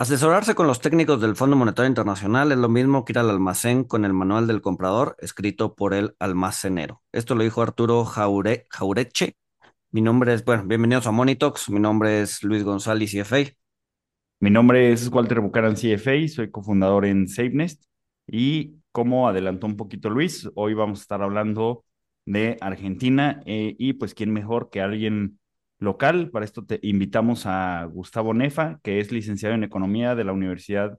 Asesorarse con los técnicos del Fondo Monetario Internacional es lo mismo que ir al almacén con el manual del comprador escrito por el almacenero. Esto lo dijo Arturo Jaure, Jaureche. Mi nombre es, bueno, bienvenidos a Monitox. Mi nombre es Luis González, CFA. Mi nombre es Walter Bucaran, CFA. Soy cofundador en SafeNest. Y como adelantó un poquito Luis, hoy vamos a estar hablando de Argentina eh, y pues quién mejor que alguien local. Para esto te invitamos a Gustavo Nefa, que es licenciado en Economía de la Universidad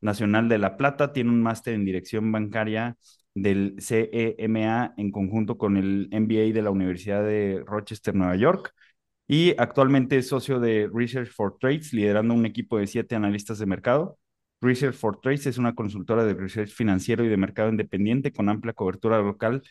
Nacional de La Plata, tiene un máster en Dirección Bancaria del CEMA en conjunto con el MBA de la Universidad de Rochester, Nueva York, y actualmente es socio de Research for Trades, liderando un equipo de siete analistas de mercado. Research for Trades es una consultora de research financiero y de mercado independiente con amplia cobertura local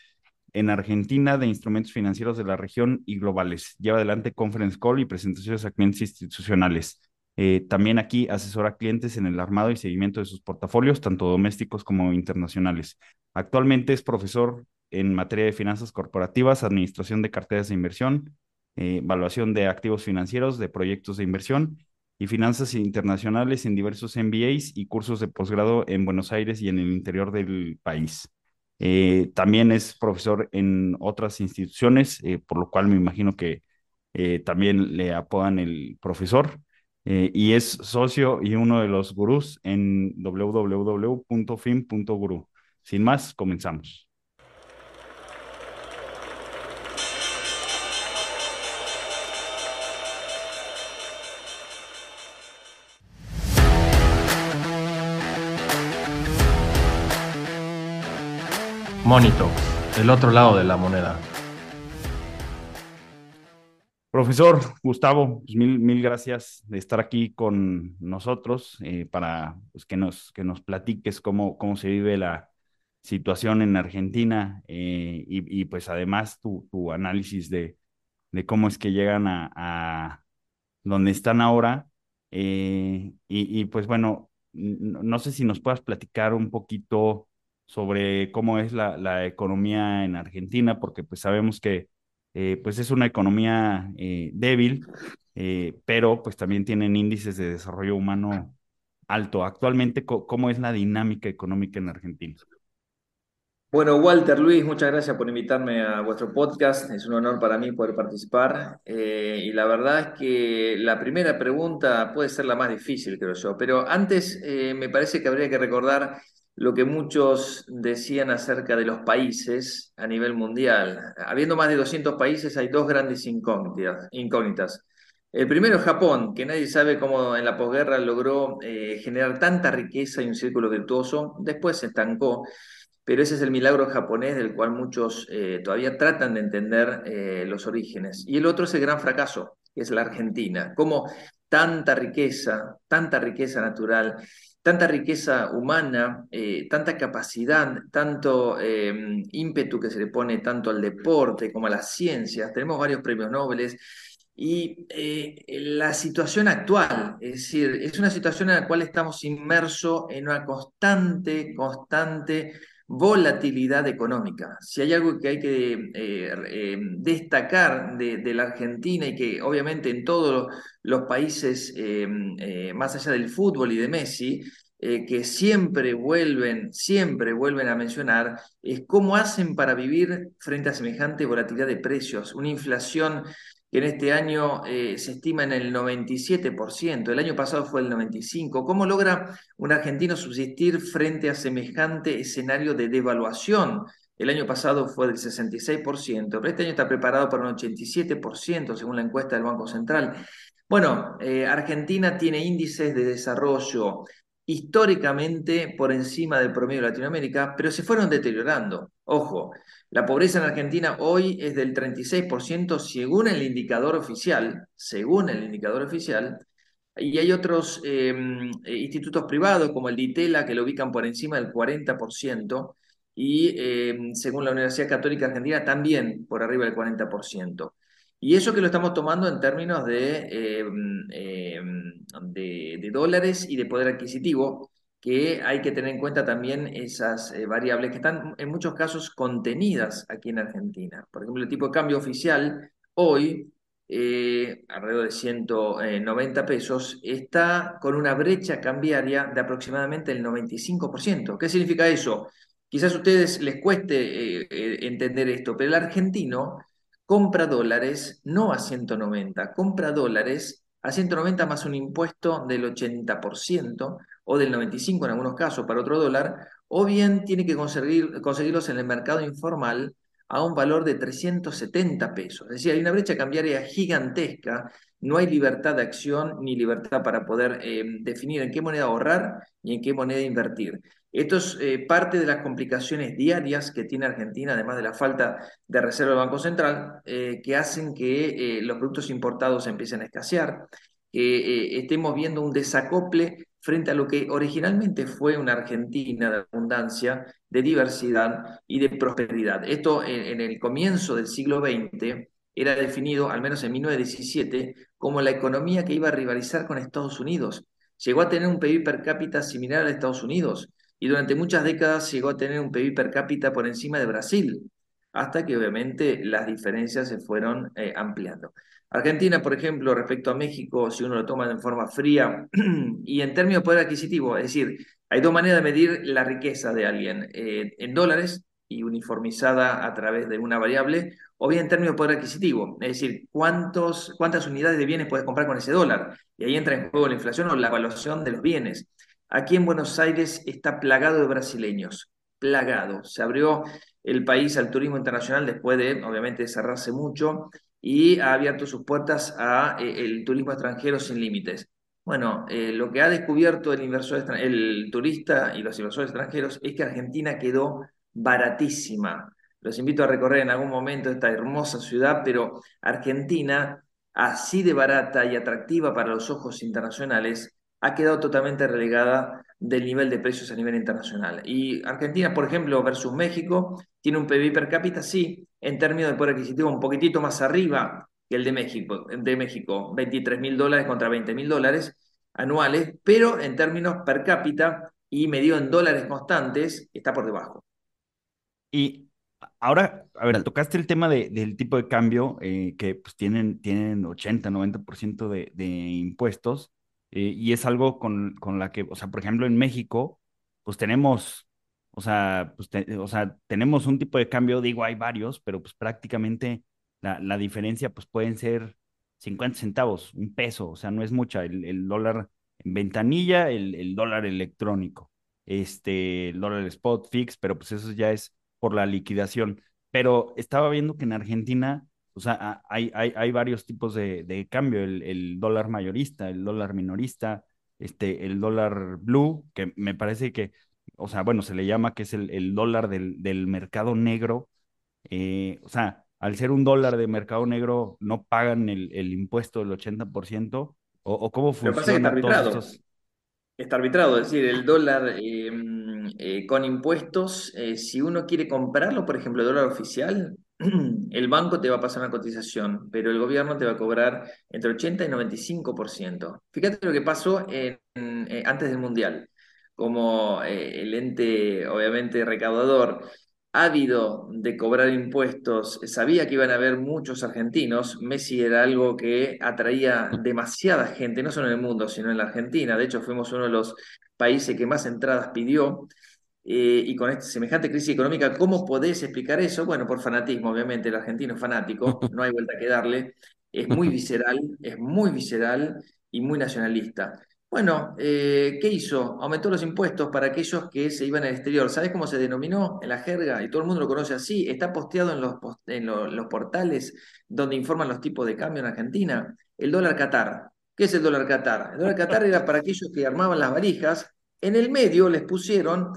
en Argentina de instrumentos financieros de la región y globales. Lleva adelante conference call y presentaciones a clientes institucionales. Eh, también aquí asesora a clientes en el armado y seguimiento de sus portafolios, tanto domésticos como internacionales. Actualmente es profesor en materia de finanzas corporativas, administración de carteras de inversión, eh, evaluación de activos financieros, de proyectos de inversión y finanzas internacionales en diversos MBAs y cursos de posgrado en Buenos Aires y en el interior del país. Eh, también es profesor en otras instituciones, eh, por lo cual me imagino que eh, también le apodan el profesor. y es socio y uno de los gurús en www.fin.guru. Sin más, comenzamos. Monito, el otro lado de la moneda. Profesor Gustavo, pues mil, mil gracias de estar aquí con nosotros eh, para pues, que, nos, que nos platiques cómo, cómo se vive la situación en Argentina eh, y, pues además tu, tu análisis de, de, cómo es que llegan a, a donde están ahora. Eh, y, y, pues bueno, no sé si nos puedas platicar un poquito sobre cómo es la, la economía en Argentina, porque pues sabemos que eh, pues es una economía eh, débil, eh, pero pues también tienen índices de desarrollo humano alto. Actualmente, ¿cómo es la dinámica económica en Argentina? Bueno, Walter, Luis, muchas gracias por invitarme a vuestro podcast. Es un honor para mí poder participar. y la verdad es que la primera pregunta puede ser la más difícil, creo yo. Pero antes me parece que habría que recordar lo que muchos decían acerca de los países a nivel mundial. Habiendo más de 200 países, hay dos grandes incógnitas. El primero es Japón, que nadie sabe cómo en la posguerra logró eh, generar tanta riqueza y un círculo virtuoso. Después se estancó, pero ese es el milagro japonés del cual muchos eh, todavía tratan de entender eh, los orígenes. Y el otro es el gran fracaso, que es la Argentina. Cómo tanta riqueza, tanta riqueza natural tanta riqueza humana, eh, tanta capacidad, tanto em, ímpetu que se le pone tanto al deporte como a las ciencias. Tenemos varios premios Nobel. Y eh, la situación actual, es decir, es una situación en la cual estamos inmersos en una constante, constante volatilidad económica. Si hay algo que hay que eh, em, destacar de, la Argentina y que obviamente en todos los países, eh, más allá del fútbol y de Messi, eh, que siempre vuelven, siempre vuelven a mencionar, es cómo hacen para vivir frente a semejante volatilidad de precios, una inflación que en este año eh, se estima en el 97%, el año pasado fue el 95%. ¿Cómo logra un argentino subsistir frente a semejante escenario de devaluación? El año pasado fue del 66%, pero este año está preparado para un 87%, según la encuesta del Banco Central. Bueno, eh, Argentina tiene índices de desarrollo históricamente por encima del promedio de Latinoamérica, pero se fueron deteriorando. Ojo, la pobreza en Argentina hoy es del 36% según el indicador oficial, según el indicador oficial, y hay otros em, eh, institutos privados como el DITELA que lo ubican por encima del 40%, y em, según la Universidad Católica Argentina también por arriba del 40%. Y eso que lo estamos tomando en términos de, eh, eh, de, dólares y de poder adquisitivo, que hay que tener en cuenta también esas eh, variables que están en muchos casos contenidas aquí en Argentina. Por ejemplo, el tipo de cambio oficial hoy alrededor de 190 pesos, está con una brecha cambiaria de aproximadamente el 95%. ¿Qué significa eso? Quizás a ustedes les cueste entender esto, pero el argentino compra dólares no a 190, compra dólares a 190 más un impuesto del 80% o del 95% en algunos casos para otro dólar, o bien tiene que conseguir, conseguirlos en el mercado informal a un valor de 370 pesos. Es decir, hay una brecha cambiaria gigantesca, no hay libertad de acción ni libertad para poder eh, definir en qué moneda ahorrar y en qué moneda invertir. Esto es eh, parte de las complicaciones diarias que tiene Argentina, además de la falta de reserva del Banco Central, eh, que hacen que los productos importados empiecen a escasear, que estemos viendo un desacople frente a lo que originalmente fue una Argentina de abundancia, de diversidad y de prosperidad. Esto en, el comienzo del siglo XX era definido, al menos en 1917, como la economía que iba a rivalizar con Estados Unidos. Llegó a tener un PIB per cápita similar a Estados Unidos y durante muchas décadas llegó a tener un PIB per cápita por encima de Brasil, hasta que obviamente las diferencias se fueron eh, ampliando. Argentina, por ejemplo, respecto a México, si uno lo toma de forma fría y en términos de poder adquisitivo, es decir, hay dos maneras de medir la riqueza de alguien, eh, en dólares y uniformizada a través de una variable, o bien en términos de poder adquisitivo, es decir, cuántos, cuántas unidades de bienes puedes comprar con ese dólar. Y ahí entra en juego la inflación o la evaluación de los bienes. Aquí en Buenos Aires está plagado de brasileños, plagado. Se abrió el país al turismo internacional después de, obviamente, cerrarse mucho y ha abierto sus puertas al eh, turismo extranjero sin límites. Bueno, eh, lo que ha descubierto el, inversor el turista y los inversores extranjeros es que Argentina quedó baratísima. Los invito a recorrer en algún momento esta hermosa ciudad, pero Argentina, así de barata y atractiva para los ojos internacionales, ha quedado totalmente relegada del nivel de precios a nivel internacional. Y Argentina, por ejemplo, versus México, tiene un PIB per cápita, sí, en términos de poder adquisitivo, un poquitito más arriba que el de México, de México 23 mil dólares contra 20 mil dólares anuales, pero en términos per cápita y medido en dólares constantes, está por debajo. Y ahora, a ver, tocaste el tema de, del tipo de cambio, eh, que pues tienen, tienen 80, 90% de, de impuestos. Eh, y es algo con, con, la que, o sea, por ejemplo, en México, pues tenemos, o sea, pues o sea, tenemos un tipo de cambio, digo, hay varios, pero pues prácticamente la, la diferencia, pues pueden ser 50 centavos, un peso, o sea, no es mucha, el, el dólar en ventanilla, el, el, dólar electrónico, este, el dólar spot fix, pero pues eso ya es por la liquidación. Pero estaba viendo que en Argentina o sea, hay, hay, hay varios tipos de, de cambio, el, el, dólar mayorista, el dólar minorista, este, el dólar blue, que me parece que, o sea, bueno, se le llama que es el, el dólar del, del, mercado negro. Eh, o sea, al ser un dólar de mercado negro, no pagan el, el impuesto del 80%, o, o cómo funciona todos estos... Está arbitrado, es decir, el dólar eh, eh, con impuestos, eh, si uno quiere comprarlo, por ejemplo, el dólar oficial, el banco te va a pasar una cotización, pero el gobierno te va a cobrar entre 80 y 95%. Fíjate lo que pasó eh, antes del Mundial. Como eh, el ente, obviamente, recaudador, ávido de cobrar impuestos, sabía que iban a haber muchos argentinos. Messi era algo que atraía demasiada gente, no solo en el mundo, sino en la Argentina. De hecho, fuimos uno de los países que más entradas pidió. Eh, y con esta semejante crisis económica, ¿cómo podés explicar eso? Bueno, por fanatismo, obviamente, el argentino es fanático, no hay vuelta que darle, es muy visceral, es muy visceral y muy nacionalista. Bueno, eh, ¿qué hizo? Aumentó los impuestos para aquellos que se iban al exterior. ¿Sabes cómo se denominó en la jerga? Y todo el mundo lo conoce así. Está posteado en los, en los portales donde informan los tipos de cambio en Argentina. El dólar Qatar. ¿Qué es el dólar Qatar? El dólar Qatar era para aquellos que armaban las valijas. En el medio les pusieron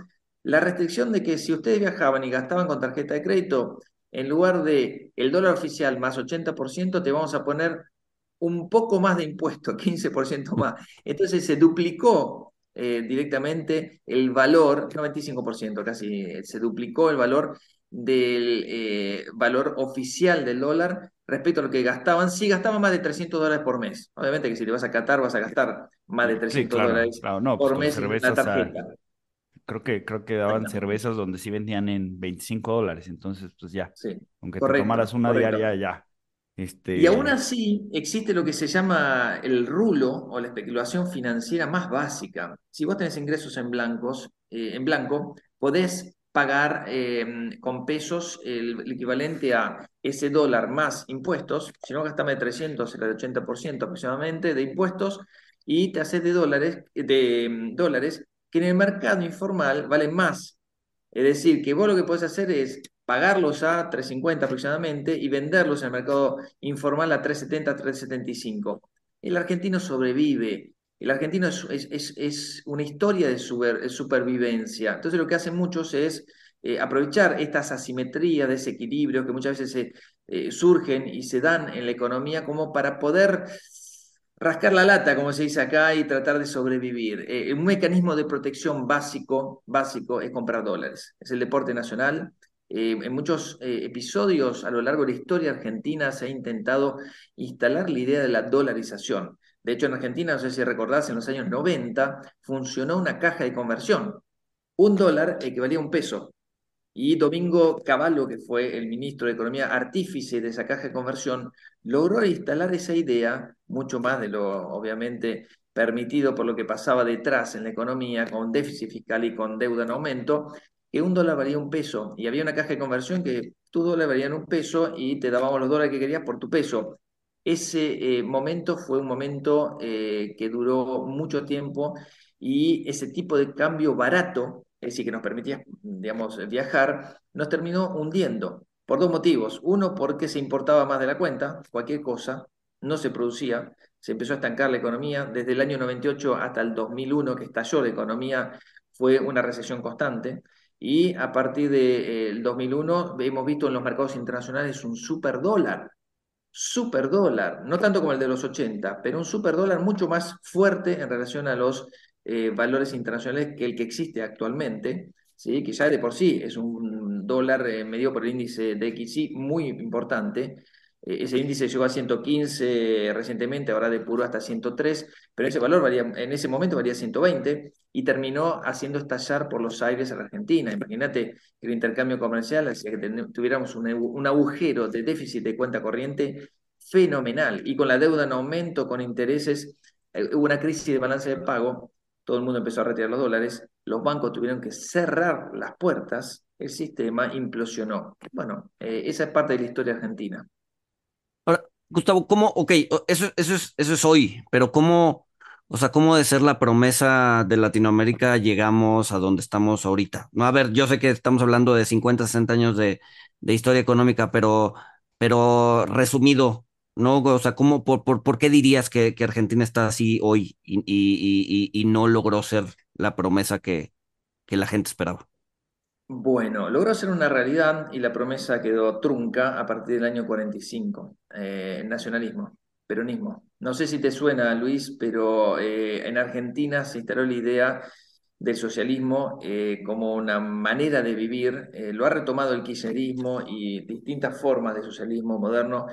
la restricción de que si ustedes viajaban y gastaban con tarjeta de crédito, en lugar de el dólar oficial más 80%, te vamos a poner un poco más de impuesto, 15% más. Entonces se duplicó eh, directamente el valor, 95% casi, se duplicó el valor del eh, valor oficial del dólar respecto a lo que gastaban. Si gastaban más de 300 dólares por mes. Obviamente que si te vas a Qatar vas a gastar más de 300 dólares pues por mes en la tarjeta creo que, creo que daban cervezas donde sí vendían en 25 dólares, entonces pues ya, aunque te tomaras una diaria ya. Este... Y aún así existe lo que se llama el rulo o la especulación financiera más básica. Si vos tenés ingresos en, blancos, eh, en blanco, podés pagar em, con pesos el, equivalente a ese dólar más impuestos, si no gastame de 300, el 80% aproximadamente de impuestos, y te haces de dólares, de em, dólares que en el mercado informal valen más. Es decir, que vos lo que podés hacer es pagarlos a 350 aproximadamente y venderlos en el mercado informal a 370, 375. El argentino sobrevive. El argentino es, una historia de supervivencia. Entonces lo que hacen muchos es eh, aprovechar estas asimetrías, desequilibrios que muchas veces eh, surgen y se dan en la economía como para poder rascar la lata, como se dice acá, y tratar de sobrevivir. Eh, un mecanismo de protección básico, básico es comprar dólares. Es el deporte nacional, eh, en muchos eh, episodios a lo largo de la historia argentina se ha intentado instalar la idea de la dolarización. De hecho, en Argentina, no sé si recordás, en los años 90 funcionó una caja de conversión. Un dólar equivalía a un peso. Y Domingo Cavallo, que fue el ministro de Economía artífice de esa caja de conversión, logró instalar esa idea, mucho más de lo obviamente permitido por lo que pasaba detrás en la economía, con déficit fiscal y con deuda en aumento, que un dólar valía un peso y había una caja de conversión que tu dólar valía un peso y te dábamos los dólares que querías por tu peso. Ese eh, momento fue un momento eh, que duró mucho tiempo y ese tipo de cambio barato, es decir, que nos permitía, digamos, viajar, nos terminó hundiendo por dos motivos. Uno, porque se importaba más de la cuenta, cualquier cosa, no se producía, se empezó a estancar la economía. Desde el año 98 hasta el 2001, que estalló la economía, fue una recesión constante y a partir del de, 2001 hemos visto en los mercados internacionales un super dólar, super dólar, no tanto como el de los 80, pero un super dólar mucho más fuerte en relación a los eh, valores internacionales que el que existe actualmente, ¿sí? que ya de por sí es un dólar eh, medio por el índice de XY muy importante, eh, ese índice llegó a 115 recientemente, ahora de puro hasta 103, pero ese valor varía, en ese momento valía 120 y terminó haciendo estallar por los aires a la Argentina. Imagínate que el intercambio comercial hacía que tuviéramos un, agujero de déficit de cuenta corriente fenomenal y con la deuda en aumento, con intereses, eh, hubo una crisis de balance de pago, todo el mundo empezó a retirar los dólares, los bancos tuvieron que cerrar las puertas, el sistema implosionó. Bueno, eh, esa es parte de la historia argentina. Gustavo, ¿cómo? Ok, eso, eso, es, eso es hoy, pero ¿cómo, o sea, cómo de ser la promesa de Latinoamérica llegamos a donde estamos ahorita? No, a ver, yo sé que estamos hablando de 50, 60 años de, de historia económica, pero, pero resumido, ¿no? O sea, ¿cómo, por, por, por qué dirías que, Argentina está así hoy y, y, y, y no logró ser la promesa que, que la gente esperaba? Bueno, logró ser una realidad y la promesa quedó trunca a partir del año 45. Eh, nacionalismo, peronismo. No sé si te suena, Luis, pero eh, en Argentina se instaló la idea del socialismo eh, como una manera de vivir. lo ha retomado el kirchnerismo y distintas formas de socialismo moderno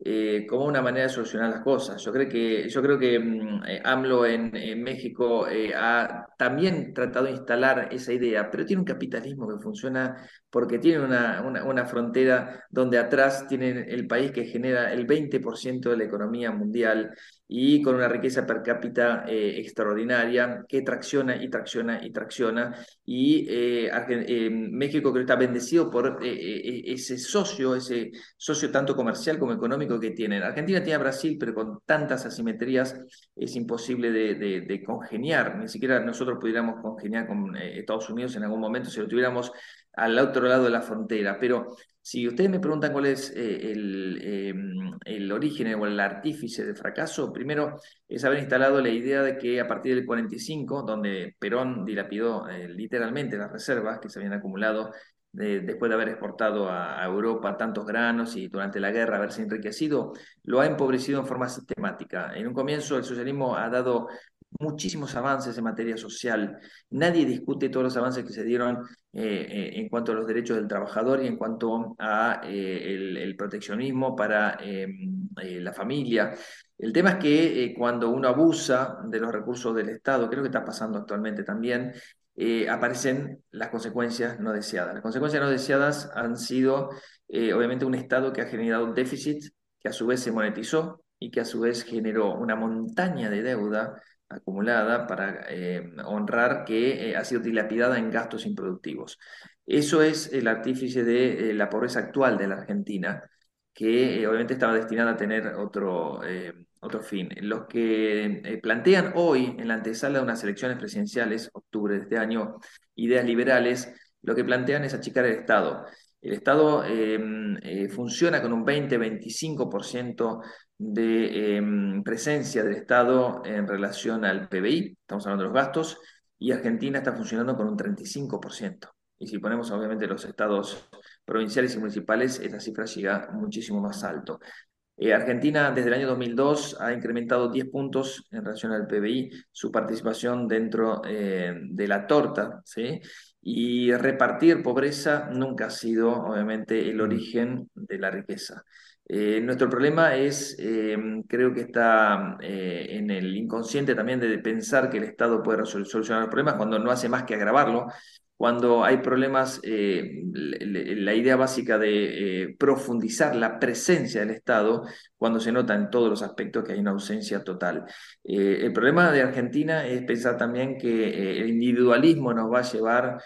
eh, como una manera de solucionar las cosas. Yo creo que, yo creo que mm, eh, AMLO en, México eh, ha también tratado de instalar esa idea, pero tiene un capitalismo que funciona porque tiene una, una, frontera donde atrás tiene el país que genera el 20% de la economía mundial y con una riqueza per cápita eh, extraordinaria que tracciona y tracciona y tracciona. Y eh, eh, México creo que está bendecido por ese socio, ese socio tanto comercial como económico que tienen. Argentina tiene a Brasil, pero con tantas asimetrías es imposible de, de congeniar. Ni siquiera nosotros pudiéramos congeniar con Estados Unidos en algún momento si lo tuviéramos al otro lado de la frontera. Pero si ustedes me preguntan cuál es eh, el, em, el, origen o el artífice del fracaso, primero es haber instalado la idea de que a partir del 45, donde Perón dilapidó eh, literalmente las reservas que se habían acumulado después de haber exportado a, a, Europa tantos granos y durante la guerra haberse enriquecido, lo ha empobrecido en forma sistemática. En un comienzo el socialismo ha dado muchísimos avances en materia social. Nadie discute todos los avances que se dieron eh, eh, en cuanto a los derechos del trabajador y en cuanto a eh, el, proteccionismo para em, la familia. El tema es que cuando uno abusa de los recursos del Estado, creo que está pasando actualmente también, aparecen las consecuencias no deseadas. Las consecuencias no deseadas han sido, obviamente, un Estado que ha generado déficit que a su vez se monetizó y que a su vez generó una montaña de deuda acumulada para eh, honrar que eh, ha sido dilapidada en gastos improductivos. Eso es el artífice de la pobreza actual de la Argentina, que obviamente estaba destinada a tener otro, otro fin. Los que plantean hoy, en la antesala de unas elecciones presidenciales, octubre de este año, ideas liberales, lo que plantean es achicar el Estado. El Estado em, eh, funciona con un 20-25% de em, presencia del Estado en relación al PBI, estamos hablando de los gastos, y Argentina está funcionando con un 35%. Y si ponemos obviamente los estados provinciales y municipales, esta cifra llega muchísimo más alto. Eh, Argentina desde el año 2002 ha incrementado 10 puntos en relación al PBI su participación dentro eh, de la torta, ¿sí? Y repartir pobreza nunca ha sido, obviamente, el origen de la riqueza. Eh, nuestro problema es, creo que está en el inconsciente también de pensar que el Estado puede solucionar los problemas cuando no hace más que agravarlo cuando hay problemas, eh, la idea básica de eh, profundizar la presencia del Estado, cuando se nota en todos los aspectos que hay una ausencia total. Eh, el problema de Argentina es pensar también que el individualismo nos va a llevar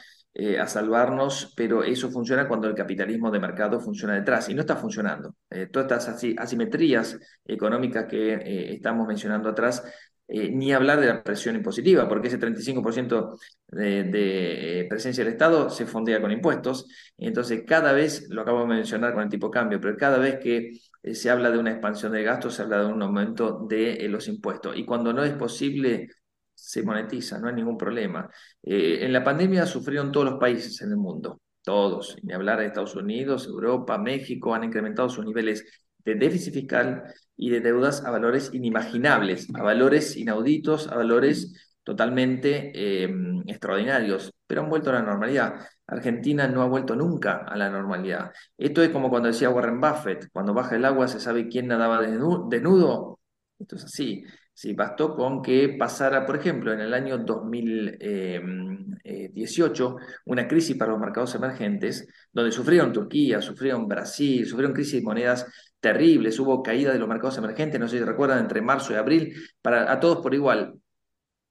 a salvarnos, pero eso funciona cuando el capitalismo de mercado funciona detrás y no está funcionando. todas estas asimetrías económicas que estamos mencionando atrás eh, ni hablar de la presión impositiva, porque ese 35% de, eh, presencia del Estado se fondea con impuestos. entonces, cada vez, lo acabo de mencionar con el tipo de cambio, pero cada vez que eh, se habla de una expansión de gastos, se habla de un aumento de los impuestos. Y cuando no es posible, se monetiza, no hay ningún problema. en la pandemia sufrieron todos los países en el mundo, todos, ni hablar de Estados Unidos, Europa, México, han incrementado sus niveles de déficit fiscal y de deudas a valores inimaginables, a valores inauditos, a valores totalmente eh, extraordinarios, pero han vuelto a la normalidad. Argentina no ha vuelto nunca a la normalidad. Esto es como cuando decía Warren Buffett, cuando baja el agua se sabe quién nadaba desnudo. Esto es así. Sí, bastó con que pasara, por ejemplo, en el año 2018, una crisis para los mercados emergentes, donde sufrieron Turquía, sufrieron Brasil, sufrieron crisis de monedas terribles, hubo caída de los mercados emergentes, no sé si recuerdan, entre marzo y abril, para, a todos por igual.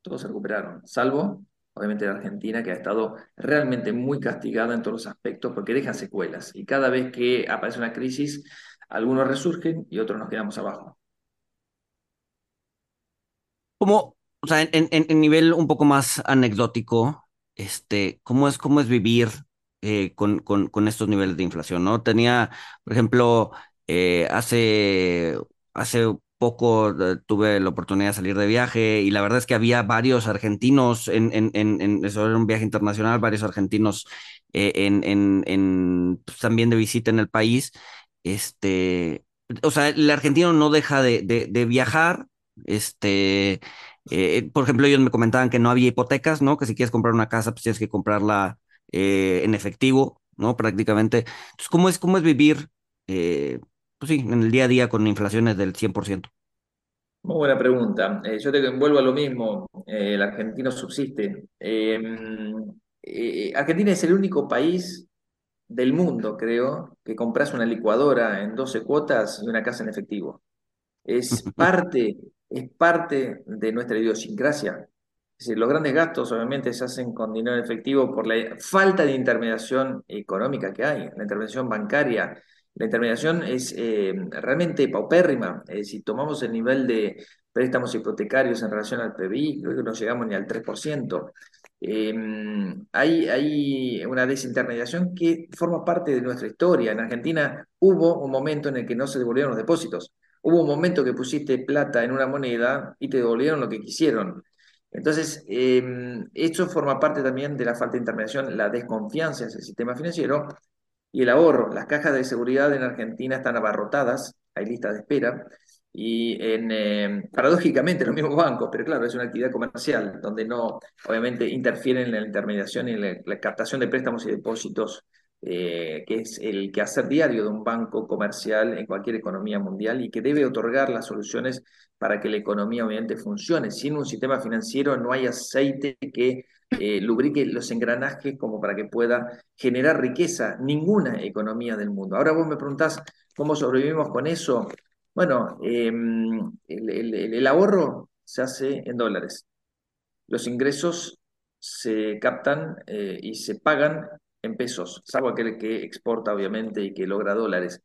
Todos se recuperaron, salvo, obviamente, la Argentina, que ha estado realmente muy castigada en todos los aspectos porque deja secuelas. Y cada vez que aparece una crisis, algunos resurgen y otros nos quedamos abajo. Como, o sea, en, en, nivel un poco más anecdótico, este, ¿cómo es, cómo es vivir eh, con, con, con, estos niveles de inflación, ¿no? Tenía, por ejemplo, eh, hace, hace poco eh, tuve la oportunidad de salir de viaje y la verdad es que había varios argentinos en, eso era un viaje internacional, varios argentinos eh, en, pues, también de visita en el país. Este, o sea, el argentino no deja de, de, viajar. Este, por ejemplo, ellos me comentaban que no había hipotecas, ¿no? Que si quieres comprar una casa, pues tienes que comprarla en efectivo, ¿no? Prácticamente. Entonces, ¿cómo es, cómo es vivir pues sí, en el día a día con inflaciones del 100%? Muy buena pregunta. Eh, yo te envuelvo a lo mismo. Eh, el argentino subsiste. Em, eh, Argentina es el único país del mundo, creo, que compras una licuadora en 12 cuotas y una casa en efectivo. Es parte, es parte de nuestra idiosincrasia. Es decir, los grandes gastos obviamente se hacen con dinero en efectivo por la falta de intermediación económica que hay, la intervención bancaria, la intermediación es eh, realmente paupérrima. Eh, si tomamos el nivel de préstamos hipotecarios en relación al PBI, creo que no llegamos ni al 3%. Em, hay, hay una desintermediación que forma parte de nuestra historia. En Argentina hubo un momento en el que no se devolvieron los depósitos. Hubo un momento que pusiste plata en una moneda y te devolvieron lo que quisieron. Entonces, em, esto forma parte también de la falta de intermediación, la desconfianza en el sistema financiero y el ahorro. Las cajas de seguridad en Argentina están abarrotadas, hay listas de espera, y en, eh, paradójicamente los mismos bancos, pero claro, es una actividad comercial donde no, obviamente, interfieren en la intermediación y en la, captación de préstamos y depósitos, eh, que es el quehacer diario de un banco comercial en cualquier economía mundial y que debe otorgar las soluciones para que la economía obviamente funcione. Sin un sistema financiero no hay aceite que eh, lubrique los engranajes como para que pueda generar riqueza ninguna economía del mundo. Ahora vos me preguntás cómo sobrevivimos con eso. Bueno, em, el, ahorro se hace en dólares. Los ingresos se captan eh, y se pagan en pesos, salvo aquel que exporta, obviamente, y que logra dólares.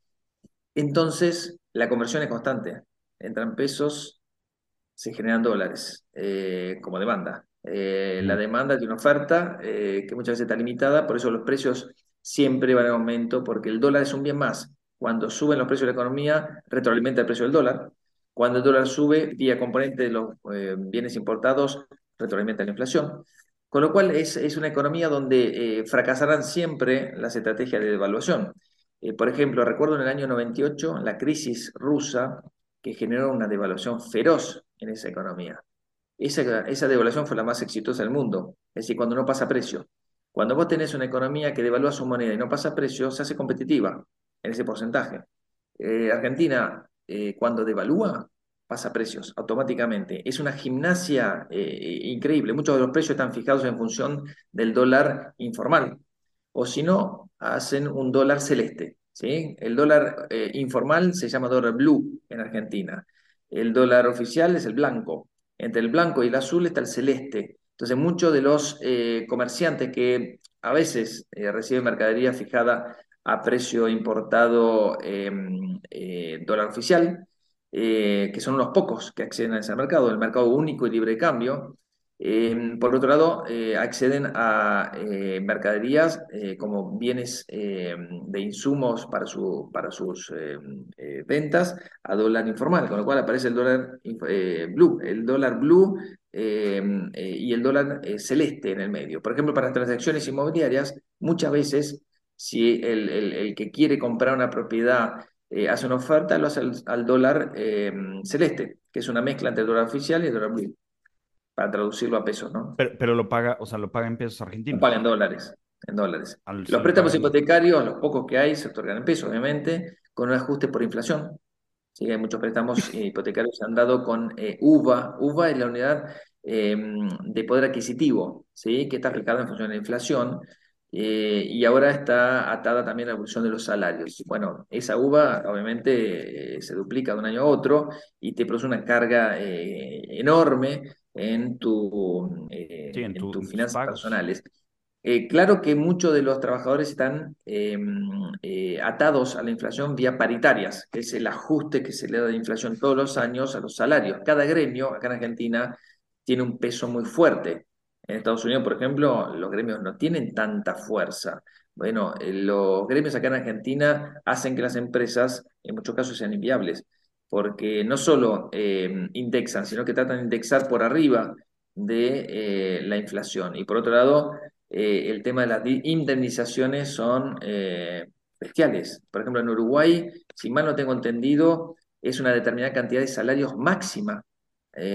Entonces, la conversión es constante. Entran pesos, se generan dólares eh, como demanda. Eh, la demanda tiene una oferta que muchas veces está limitada, por eso los precios siempre van en aumento, porque el dólar es un bien más. Cuando suben los precios de la economía, retroalimenta el precio del dólar. Cuando el dólar sube, vía componente de los bienes importados, retroalimenta la inflación. Con lo cual es, es una economía donde eh, fracasarán siempre las estrategias de devaluación. Eh, por ejemplo, recuerdo en el año 98 la crisis rusa que generó una devaluación feroz en esa economía. Esa, devaluación fue la más exitosa del mundo, es decir, cuando no pasa precio. Cuando vos tenés una economía que devalúa su moneda y no pasa precio, se hace competitiva en ese porcentaje. Eh, Argentina, cuando devalúa, pasa precios automáticamente. Es una gimnasia eh, increíble. Muchos de los precios están fijados en función del dólar informal. O si no, hacen un dólar celeste. ¿sí? El dólar eh, informal se llama dólar blue en Argentina. El dólar oficial es el blanco. Entre el blanco y el azul está el celeste. Entonces, muchos de los eh, comerciantes que a veces reciben mercadería fijada a precio importado em, dólar oficial, eh, que son unos pocos que acceden a ese mercado, el mercado único y libre de cambio. Eh, por otro lado, eh, acceden a mercaderías como bienes de insumos para, su, para sus ventas a dólar informal, con lo cual aparece el dólar blue, el dólar blue y el dólar celeste en el medio. Por ejemplo, para transacciones inmobiliarias, muchas veces si el, que quiere comprar una propiedad eh, hace una oferta, lo hace al, dólar eh, celeste, que es una mezcla entre el dólar oficial y el dólar blue, para traducirlo a pesos, ¿no? Pero, lo paga, o sea, lo paga en pesos argentinos. Lo paga en dólares, en dólares. los préstamos hipotecarios, los pocos que hay, se otorgan en pesos, obviamente, con un ajuste por inflación. Sí, hay muchos préstamos hipotecarios que se han dado con eh, UVA. UVA es la unidad de poder adquisitivo, ¿sí? que está aplicada en función de la inflación eh, y ahora está atada también a la evolución de los salarios. Bueno, esa uva obviamente eh, se duplica de un año a otro y te produce una carga eh, enorme en, tu, en, tus finanzas personales. claro que muchos de los trabajadores están em, atados a la inflación vía paritarias, que es el ajuste que se le da de inflación todos los años a los salarios. Cada gremio acá en Argentina tiene un peso muy fuerte. En Estados Unidos, por ejemplo, los gremios no tienen tanta fuerza. Bueno, eh, los gremios acá en Argentina hacen que las empresas, en muchos casos, sean inviables, porque no solo eh, indexan, sino que tratan de indexar por arriba de eh, la inflación. Y por otro lado, el tema de las indemnizaciones son bestiales. Por ejemplo, en Uruguay, si mal no tengo entendido, es una determinada cantidad de salarios máxima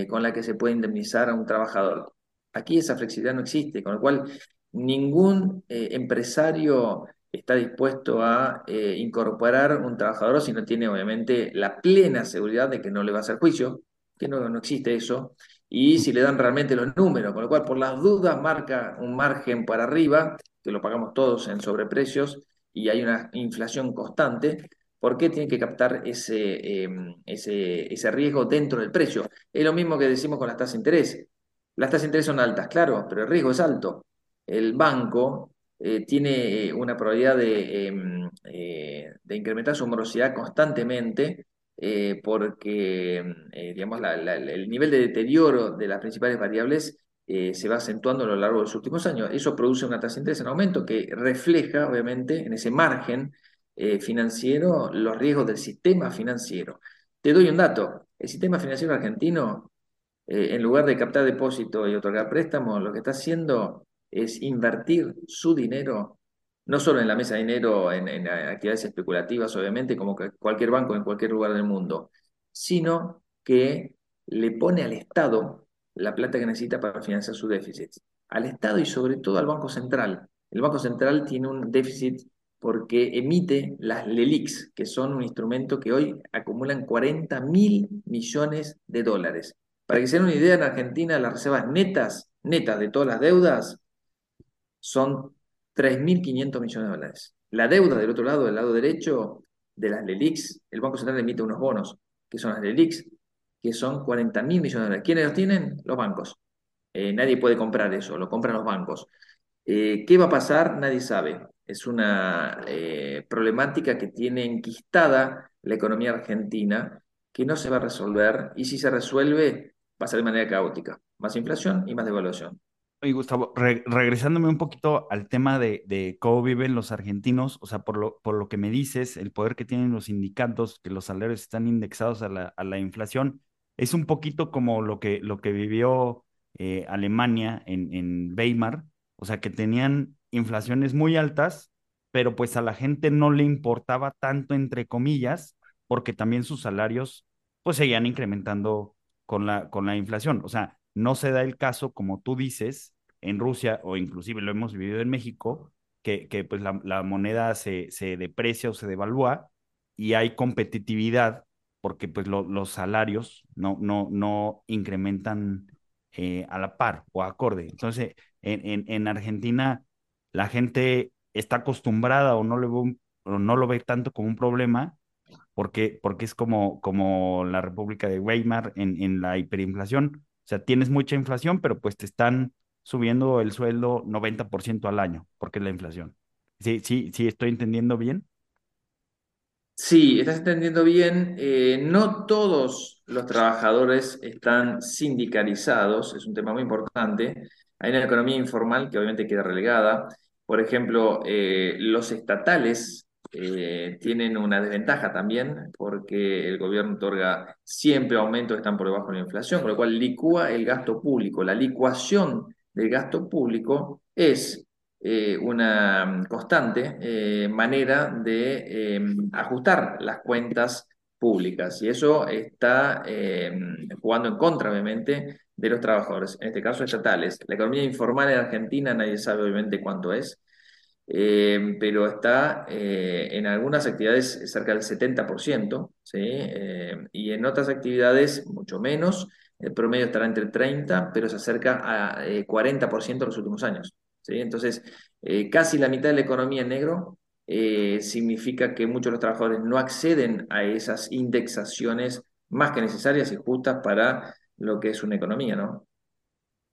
con la que se puede indemnizar a un trabajador. Aquí esa flexibilidad no existe, con lo cual ningún eh, empresario está dispuesto a eh, incorporar un trabajador si no tiene obviamente la plena seguridad de que no le va a hacer juicio, que no, no existe eso, y si le dan realmente los números, con lo cual por las dudas marca un margen para arriba, que lo pagamos todos en sobreprecios, y hay una inflación constante, ¿por qué tiene que captar ese, em, ese, ese riesgo dentro del precio? Es lo mismo que decimos con las tasas de interés. Las tasas de interés son altas, claro, pero el riesgo es alto. El banco eh, tiene una probabilidad de, em, eh, de, incrementar su morosidad constantemente eh, porque digamos, el nivel de deterioro de las principales variables se va acentuando a lo largo de los últimos años. Eso produce una tasa de interés en aumento que refleja, obviamente, en ese margen financiero los riesgos del sistema financiero. Te doy un dato. El sistema financiero argentino eh, en lugar de captar depósito y otorgar préstamos, lo que está haciendo es invertir su dinero, no solo en la mesa de dinero, en, actividades especulativas, obviamente, como cualquier banco en cualquier lugar del mundo, sino que le pone al Estado la plata que necesita para financiar su déficit. Al Estado y sobre todo al Banco Central. El Banco Central tiene un déficit porque emite las LELIX, que son un instrumento que hoy acumulan 40 mil millones de dólares. Para que se den una idea, en Argentina las reservas netas, netas de todas las deudas, son 3.500 millones de dólares. La deuda del otro lado, del lado derecho, de las LELIX, el Banco Central emite unos bonos que son las del IX, que son 40 mil millones de dólares. ¿Quiénes los tienen? Los bancos. Eh, nadie puede comprar eso, lo compran los bancos. Eh, ¿Qué va a pasar? Nadie sabe. Es una eh, problemática que tiene enquistada la economía argentina que no se va a resolver y si se resuelve va a ser de manera caótica. Más inflación y más devaluación. Oye, Gustavo, regresándome un poquito al tema de, de, cómo viven los argentinos, o sea, por lo, por lo que me dices, el poder que tienen los sindicatos, que los salarios están indexados a la, a la inflación, es un poquito como lo que, lo que vivió eh, Alemania en, en Weimar, o sea, que tenían inflaciones muy altas, pero pues a la gente no le importaba tanto, entre comillas, porque también sus salarios pues seguían incrementando con la, con la inflación. O sea, no se da el caso, como tú dices, en Rusia, o inclusive lo hemos vivido en México, que, que pues la, moneda se, se deprecia o se devalúa y hay competitividad porque pues los salarios no, no, no incrementan eh, a la par o acorde. Entonces, en, en, Argentina la gente está acostumbrada o no, le o no lo ve tanto como un problema porque, porque es como, como la República de Weimar en, en la hiperinflación. O sea, tienes mucha inflación, pero pues te están subiendo el sueldo 90% al año, porque es la inflación. Sí, sí, sí, estoy entendiendo bien. Sí, estás entendiendo bien. Eh, no todos los trabajadores están sindicalizados, es un tema muy importante. Hay una economía informal que obviamente queda relegada. Por ejemplo, eh, los estatales eh, tienen una desventaja también porque el gobierno otorga siempre aumentos que están por debajo de la inflación, con lo cual licúa el gasto público. La licuación del gasto público es eh, una constante eh, manera de ajustar las cuentas públicas y eso está jugando en contra, obviamente, de los trabajadores, en este caso estatales. La economía informal en Argentina nadie sabe obviamente cuánto es, pero está en algunas actividades cerca del 70%, ¿sí? y en otras actividades mucho menos. El promedio estará entre 30, pero se acerca a 40% en los últimos años. Entonces, eh, casi la mitad de la economía en negro eh, significa que muchos de los trabajadores no acceden a esas indexaciones más que necesarias y justas para lo que es una economía, ¿no?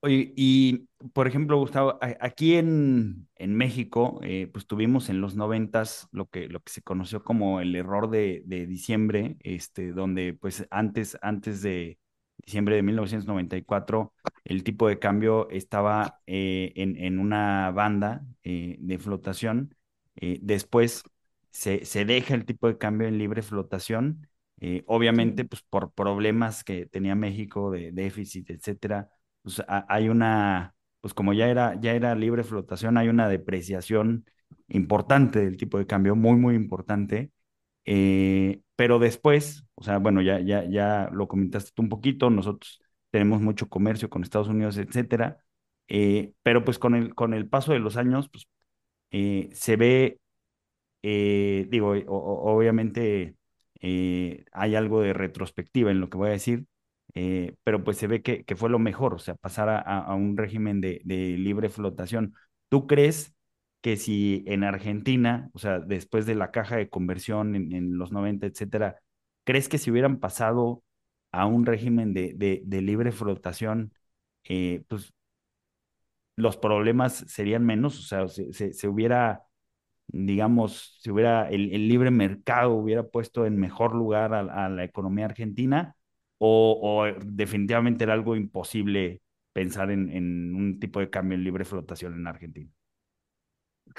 Oye, y por ejemplo, Gustavo, aquí en, en México, eh, pues tuvimos en los noventas lo que, lo que se conoció como el error de, de diciembre, este, donde pues antes, antes de, diciembre de 1994, el tipo de cambio estaba eh, en, en, una banda eh, de flotación. Eh, después se, se, deja el tipo de cambio en libre flotación. obviamente, pues por problemas que tenía México de déficit, etcétera, pues hay una, pues como ya era, ya era libre flotación, hay una depreciación importante del tipo de cambio, muy, muy importante. pero después, o sea, bueno, ya, ya, ya lo comentaste tú un poquito, nosotros tenemos mucho comercio con Estados Unidos, etcétera, eh, pero pues con el, con el paso de los años, pues eh, se ve, eh, digo, obviamente hay algo de retrospectiva en lo que voy a decir, pero pues se ve que, que, fue lo mejor, o sea, pasar a, a un régimen de, de libre flotación. ¿Tú crees que si en Argentina, o sea, después de la caja de conversión en, los 90, etcétera, ¿crees que si hubieran pasado a un régimen de, de, libre flotación, eh, pues los problemas serían menos? O sea, se, se, hubiera, digamos, si hubiera el, libre mercado hubiera puesto en mejor lugar a, la economía argentina, o, definitivamente era algo imposible pensar en, en un tipo de cambio en libre flotación en Argentina.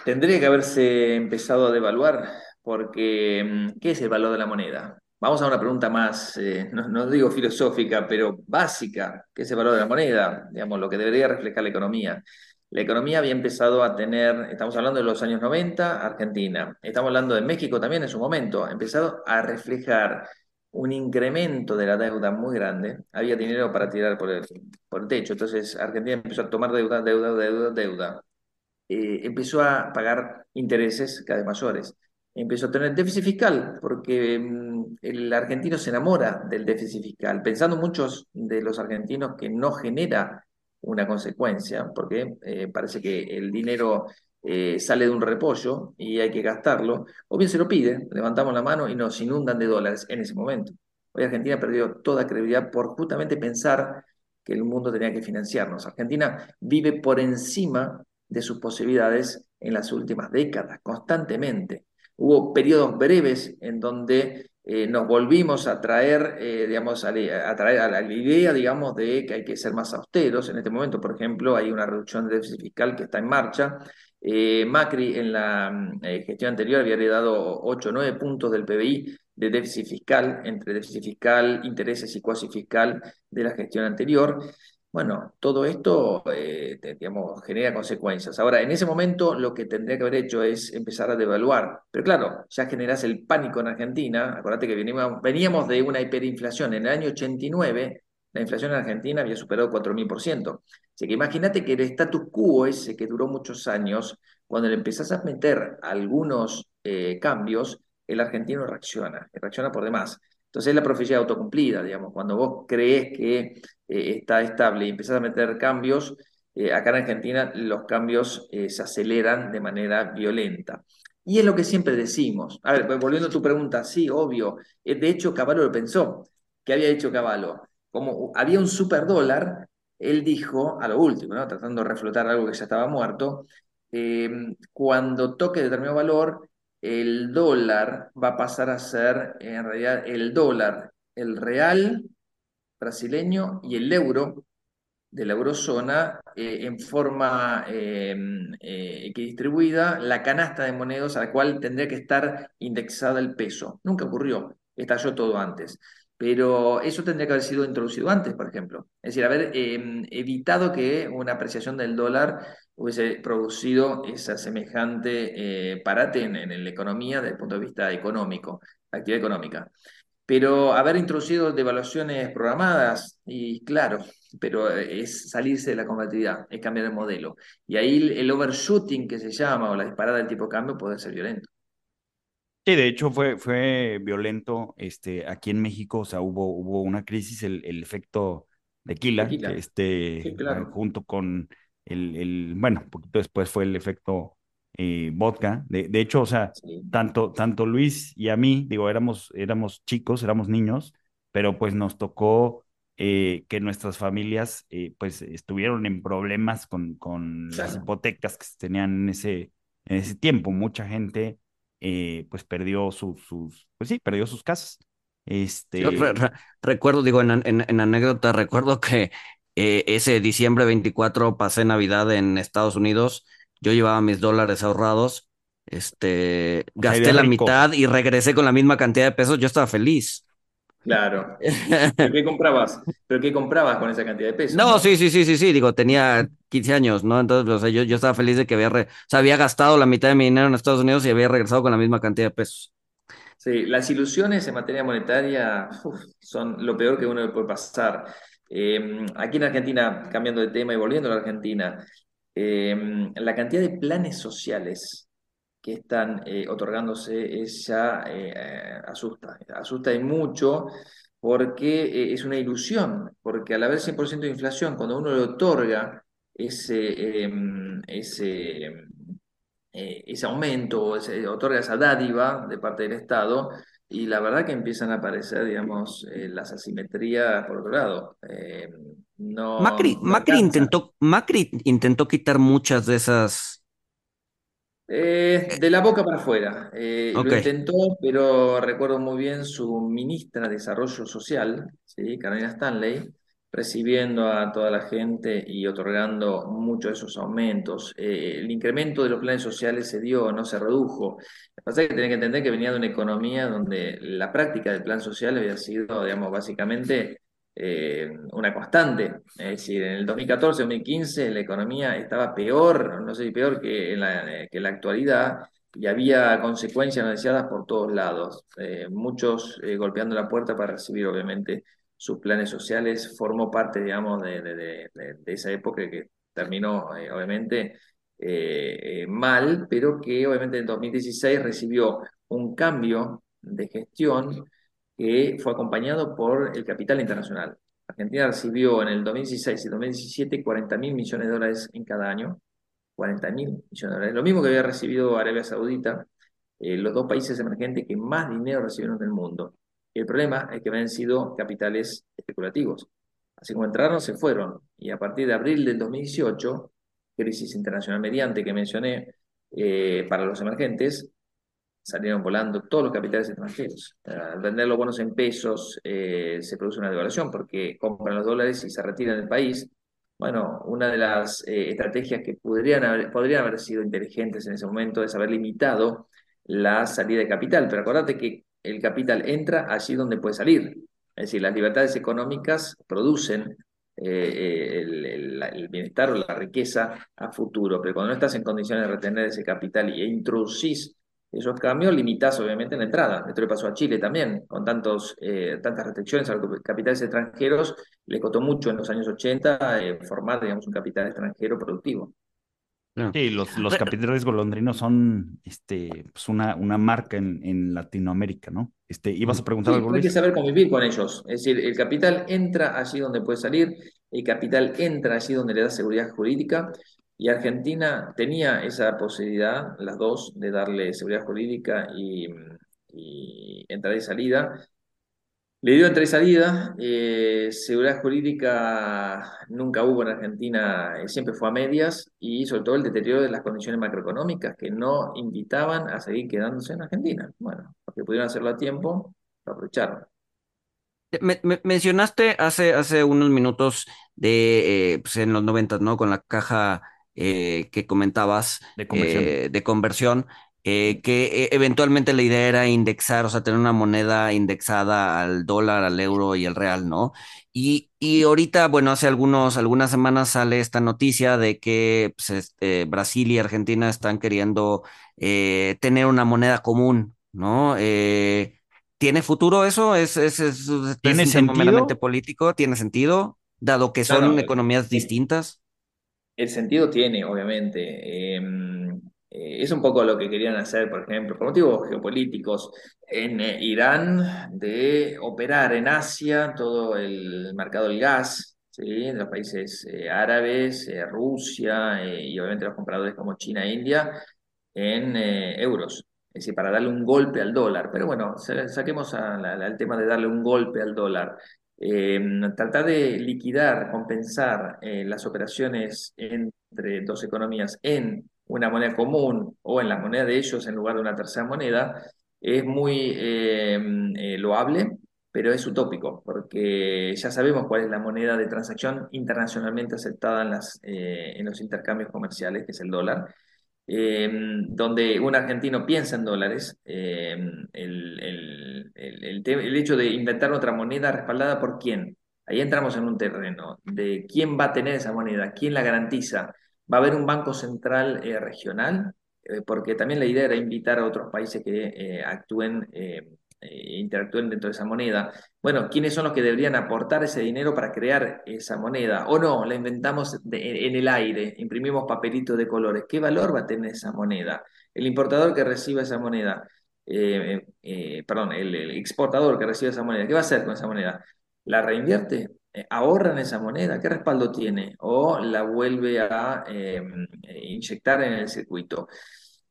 Tendría que haberse empezado a devaluar, porque mm, ¿qué es el valor de la moneda? Vamos a una pregunta más, eh, no, digo filosófica, pero básica, ¿qué es el valor de la moneda? Digamos, lo que debería reflejar la economía. La economía había empezado a tener, estamos hablando de los años 90, Argentina, estamos hablando de México también en su momento, ha empezado a reflejar un incremento de la deuda muy grande, había dinero para tirar por el, por el techo, entonces Argentina empezó a tomar deuda, deuda, deuda, deuda. Eh, empezó a pagar intereses cada vez mayores. Empezó a tener déficit fiscal, porque mm, el argentino se enamora del déficit fiscal, pensando muchos de los argentinos que no genera una consecuencia, porque eh, parece que el dinero eh, sale de un repollo y hay que gastarlo, o bien se lo pide, levantamos la mano y nos inundan de dólares en ese momento. Hoy Argentina perdió toda credibilidad por justamente pensar que el mundo tenía que financiarnos. Argentina vive por encima de sus posibilidades en las últimas décadas, constantemente. Hubo periodos breves en donde eh, nos volvimos a traer, eh, digamos, a, traer la idea, digamos, de que hay que ser más austeros. En este momento, por ejemplo, hay una reducción de déficit fiscal que está en marcha. Eh, Macri en la gestión anterior había heredado 8 o 9 puntos del PBI de déficit fiscal, entre déficit fiscal, intereses y cuasi fiscal de la gestión anterior. Bueno, todo esto eh, digamos, genera consecuencias. Ahora, en ese momento lo que tendría que haber hecho es empezar a devaluar. Pero claro, ya generas el pánico en Argentina. Acuérdate que veníamos, veníamos de una hiperinflación. En el año 89, la inflación en Argentina había superado 4.000%. Así que imagínate que el status quo ese que duró muchos años, cuando le empezás a meter algunos eh, cambios, el argentino reacciona, reacciona por demás. Entonces es la profecía autocumplida, digamos, cuando vos crees que eh, está estable y empezás a meter cambios, eh, acá en Argentina los cambios se aceleran de manera violenta. Y es lo que siempre decimos. A ver, volviendo a tu pregunta, sí, obvio. De hecho, Caballo lo pensó. ¿Qué había hecho Caballo? Como había un superdólar, él dijo, a lo último, tratando de reflotar algo que ya estaba muerto, cuando toque determinado valor, el dólar va a pasar a ser en realidad el dólar, el real brasileño y el euro de la eurozona eh, en forma em, eh, equidistribuida la canasta de monedas a la cual tendría que estar indexada el peso. Nunca ocurrió, estalló todo antes. Pero eso tendría que haber sido introducido antes, por ejemplo. Es decir, haber em, evitado que una apreciación del dólar hubiese producido esa semejante eh, parate en, la economía desde el punto de vista económico, actividad económica. Pero haber introducido devaluaciones programadas, y claro, pero es salirse de la combatividad, es cambiar el modelo. Y ahí el overshooting que se llama, o la disparada del tipo de cambio, puede ser violento. Sí, de hecho fue, fue violento este, aquí en México, o sea, hubo, hubo una crisis, el, el efecto de Kila, que este, junto con el, el, bueno, un poquito después fue el efecto eh, vodka. De, de, hecho, o sea, tanto, tanto Luis y a mí, digo, éramos, éramos chicos, éramos niños, pero pues nos tocó eh, que nuestras familias eh, pues estuvieron en problemas con, con las hipotecas que se tenían en ese, en ese tiempo. Mucha gente pues perdió sus, sus, pues sí, perdió sus casas. Este... recuerdo, digo, en, en, anécdota, recuerdo que eh, ese diciembre 24 pasé Navidad en Estados Unidos. Yo llevaba mis dólares ahorrados. Este, gasté la mitad y regresé con la misma cantidad de pesos. Yo estaba feliz. Claro. ¿Pero qué comprabas? ¿Pero qué comprabas con esa cantidad de pesos? No, sí, sí, sí, sí, sí. Digo, tenía 15 años, ¿no? Entonces, o sea, yo, yo estaba feliz de que había, o sea, había gastado la mitad de mi dinero en Estados Unidos y había regresado con la misma cantidad de pesos. Sí, las ilusiones en materia monetaria son lo peor que uno le puede pasar. Em, aquí en Argentina, cambiando de tema y volviendo a la Argentina, em, la cantidad de planes sociales que están eh, otorgándose es ya eh, asusta, asusta y mucho porque eh, es una ilusión, porque al haber 100% de inflación, cuando uno le otorga ese, em, ese, ese aumento, ese, otorga esa dádiva de parte del Estado, y la verdad que empiezan a aparecer, digamos, eh, las asimetrías por otro lado. Eh, no, Macri, Macri, intentó, Macri intentó quitar muchas de esas. Eh, de la boca para afuera. Lo intentó, pero recuerdo muy bien su ministra de Desarrollo Social, ¿sí? Carolina Stanley, recibiendo a toda la gente y otorgando muchos de esos aumentos. Eh, el incremento de los planes sociales se dio, no se redujo. Lo que pasa es que tienen que entender que venía de una economía donde la práctica del plan social había sido, digamos, básicamente eh, una constante. Es decir, en el 2014-2015 la economía estaba peor, no sé si peor que en la, que la actualidad, y había consecuencias no deseadas por todos lados. Eh, muchos golpeando la puerta para recibir, obviamente, sus planes sociales, formó parte, digamos, de, de, de, esa época que terminó, eh, obviamente, eh, eh, mal, pero que obviamente en 2016 recibió un cambio de gestión que fue acompañado por el capital internacional. Argentina recibió en el 2016 y 2017 40 mil millones de dólares en cada año, 40 mil millones de dólares, lo mismo que había recibido Arabia Saudita, los dos países emergentes que más dinero recibieron del mundo. El problema es que habían sido capitales especulativos. Así como entraron, se fueron. Y a partir de abril del 2018, crisis internacional mediante que mencioné eh, para los emergentes, salieron volando todos los capitales extranjeros. Al vender los bonos en pesos eh, se produce una devaluación porque compran los dólares y se retiran del país. Bueno, una de las eh, estrategias que podrían haber, podrían haber sido inteligentes en ese momento es haber limitado la salida de capital. Pero acordate que el capital entra allí donde puede salir. Es decir, las libertades económicas producen eh, el, bienestar o la riqueza a futuro, pero cuando no estás en condiciones de retener ese capital e introducís esos cambios limitás obviamente en la entrada. Esto le pasó a Chile también, con tantos, eh, tantas restricciones a los capitales extranjeros, le costó mucho en los años 80 eh, formar, digamos, un capital extranjero productivo. Sí, los, los capitales golondrinos son este, pues una, una marca en, en Latinoamérica, ¿no? Este, ¿Ibas a preguntar algo, Hay que saber convivir con ellos. Es decir, el capital entra allí donde puede salir, el capital entra allí donde le da seguridad jurídica, y Argentina tenía esa posibilidad, las dos, de darle seguridad jurídica y, entrada y salida. Le dio entrada y salida. Eh, seguridad jurídica nunca hubo en Argentina, eh, siempre fue a medias, y sobre todo el deterioro de las condiciones macroeconómicas que no invitaban a seguir quedándose en Argentina. Bueno, porque pudieron hacerlo a tiempo, lo aprovecharon. Me, mencionaste hace, hace unos minutos de, eh, pues en los noventas, ¿no? Con la caja eh, que comentabas de conversión, de conversión eh, que eventualmente la idea era indexar, o sea, tener una moneda indexada al dólar, al euro y al real, ¿no? Y, y ahorita, bueno, hace algunos, algunas semanas sale esta noticia de que pues, este, Brasil y Argentina están queriendo eh, tener una moneda común, ¿no? ¿Tiene futuro eso? ¿Es, es, es, ¿Tiene sentido? político? ¿Tiene sentido? Dado que son economías distintas el sentido tiene, obviamente. Em, eh, es un poco lo que querían hacer, por ejemplo, por motivos geopolíticos, en eh, Irán, de operar en Asia todo el mercado del gas, ¿sí? de los países eh, árabes, Rusia y obviamente los compradores como China e India, en euros. Es decir, para darle un golpe al dólar. Pero bueno, saquemos al tema de darle un golpe al dólar. Eh, tratar de liquidar, compensar eh, las operaciones entre dos economías en una moneda común o en la moneda de ellos en lugar de una tercera moneda es muy eh, loable, pero es utópico, porque ya sabemos cuál es la moneda de transacción internacionalmente aceptada en, en los intercambios comerciales, que es el dólar. Em, donde un argentino piensa en dólares, em, el, el, el, el, hecho de inventar otra moneda respaldada por quién. Ahí entramos en un terreno de quién va a tener esa moneda, quién la garantiza. ¿Va a haber un banco central eh, regional? Eh, porque también la idea era invitar a otros países que eh, actúen eh, interactúen dentro de esa moneda. Bueno, ¿quiénes son los que deberían aportar ese dinero para crear esa moneda? O no, la inventamos en el aire, imprimimos papelitos de colores. ¿Qué valor va a tener esa moneda? El importador que reciba esa moneda, eh, eh, perdón, el, exportador que reciba esa moneda, ¿qué va a hacer con esa moneda? ¿La reinvierte? ¿Ahorra en esa moneda? ¿Qué respaldo tiene? ¿O la vuelve a inyectar en el circuito?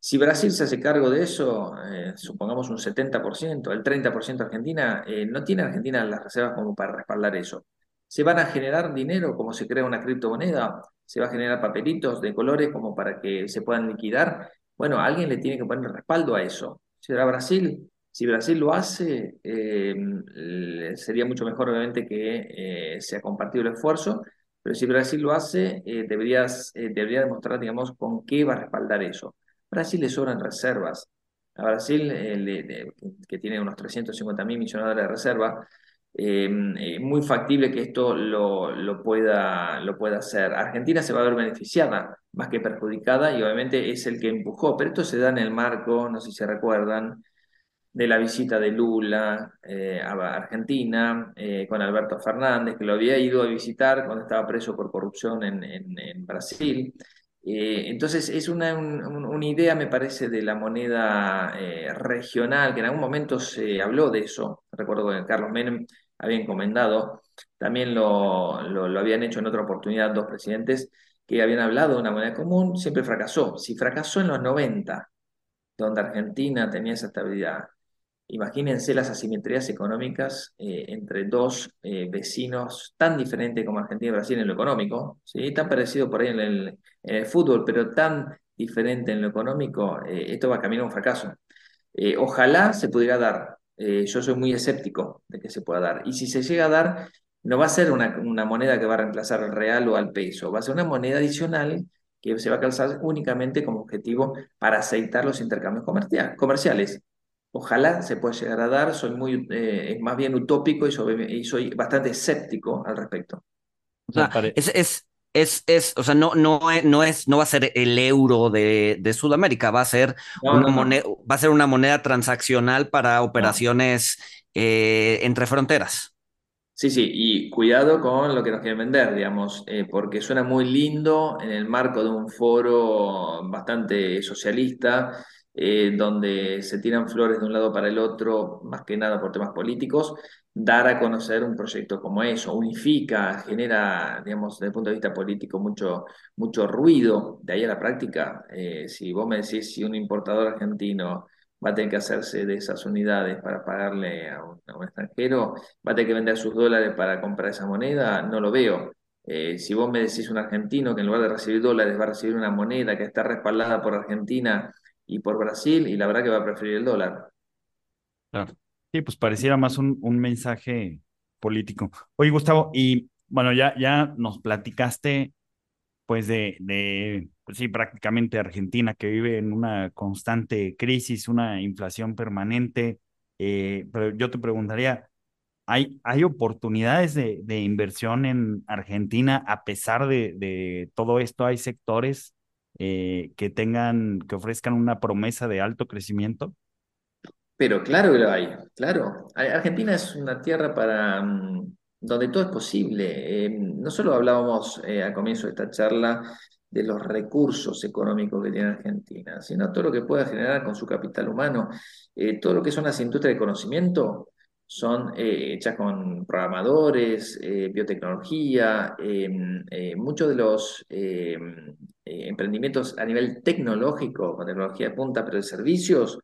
Si Brasil se hace cargo de eso, eh, supongamos un 70%, el 30% Argentina, eh, no tiene Argentina las reservas como para respaldar eso. ¿Se van a generar dinero como se crea una criptomoneda? ¿Se va a generar papelitos de colores como para que se puedan liquidar? Bueno, alguien le tiene que poner respaldo a eso. ¿Será Brasil? Si Brasil lo hace, eh, sería mucho mejor obviamente que sea compartido el esfuerzo, pero si Brasil lo hace, deberías, debería demostrar, digamos, con qué va a respaldar eso. Brasil le sobran reservas. A Brasil, eh, que tiene unos 350 mil millones de reserva, eh, eh, muy factible que esto lo, lo, pueda, lo pueda hacer. Argentina se va a ver beneficiada más que perjudicada y obviamente es el que empujó, pero esto se da en el marco, no sé si se recuerdan, de la visita de Lula a Argentina con Alberto Fernández, que lo había ido a visitar cuando estaba preso por corrupción en, en, en Brasil. Eh, entonces es una, una, idea, me parece, de la moneda eh, regional, que en algún momento se habló de eso. Recuerdo que Carlos Menem había encomendado, también lo, lo, habían hecho en otra oportunidad dos presidentes que habían hablado de una moneda común, siempre fracasó. Si fracasó en los 90, donde Argentina tenía esa estabilidad, Imagínense las asimetrías económicas eh, entre dos eh, vecinos tan diferentes como Argentina y Brasil en lo económico, ¿sí? tan parecido por ahí en el, fútbol, pero tan diferente en lo económico, eh, esto va a camino a un fracaso. ojalá se pudiera dar. yo soy muy escéptico de que se pueda dar. Y si se llega a dar, no va a ser una, una moneda que va a reemplazar al real o al peso, va a ser una moneda adicional que se va a calzar únicamente como objetivo para aceitar los intercambios comerciales. Ojalá se pueda llegar a dar, soy muy, eh, más bien utópico y soy, soy, bastante escéptico al respecto. O sea, es, es, es, es, o sea, no, no, no, es, no va a ser el euro de, de Sudamérica, va a ser, una moneda, va a ser una moneda transaccional para operaciones eh, entre fronteras. Sí, sí, y cuidado con lo que nos quieren vender, digamos, eh, porque suena muy lindo en el marco de un foro bastante socialista, eh, donde se tiran flores de un lado para el otro, más que nada por temas políticos, dar a conocer un proyecto como eso, unifica, genera, digamos, desde el punto de vista político mucho, mucho ruido, de ahí a la práctica, eh, si vos me decís si un importador argentino va a tener que hacerse de esas unidades para pagarle a un, extranjero, va a tener que vender sus dólares para comprar esa moneda, no lo veo. Eh, si vos me decís un argentino que en lugar de recibir dólares va a recibir una moneda que está respaldada por Argentina y por Brasil, y la verdad que va a preferir el dólar. Claro. Sí, pues pareciera más un, un mensaje político. Oye, Gustavo, y bueno, ya, ya nos platicaste pues de, de pues sí, prácticamente Argentina, que vive en una constante crisis, una inflación permanente. Eh, pero yo te preguntaría, ¿hay, hay oportunidades de, de inversión en Argentina a pesar de, de todo esto? ¿Hay sectores eh, que tengan, que ofrezcan una promesa de alto crecimiento? Pero claro que lo hay, claro. Argentina es una tierra para mm, donde todo es posible. Eh, no solo hablábamos al comienzo de esta charla de los recursos económicos que tiene Argentina, sino todo lo que pueda generar con su capital humano. Eh, todo lo que son las industrias de conocimiento son eh, hechas con programadores, eh, biotecnología, em, muchos de los em, emprendimientos a nivel tecnológico, con tecnología de punta, pero de servicios,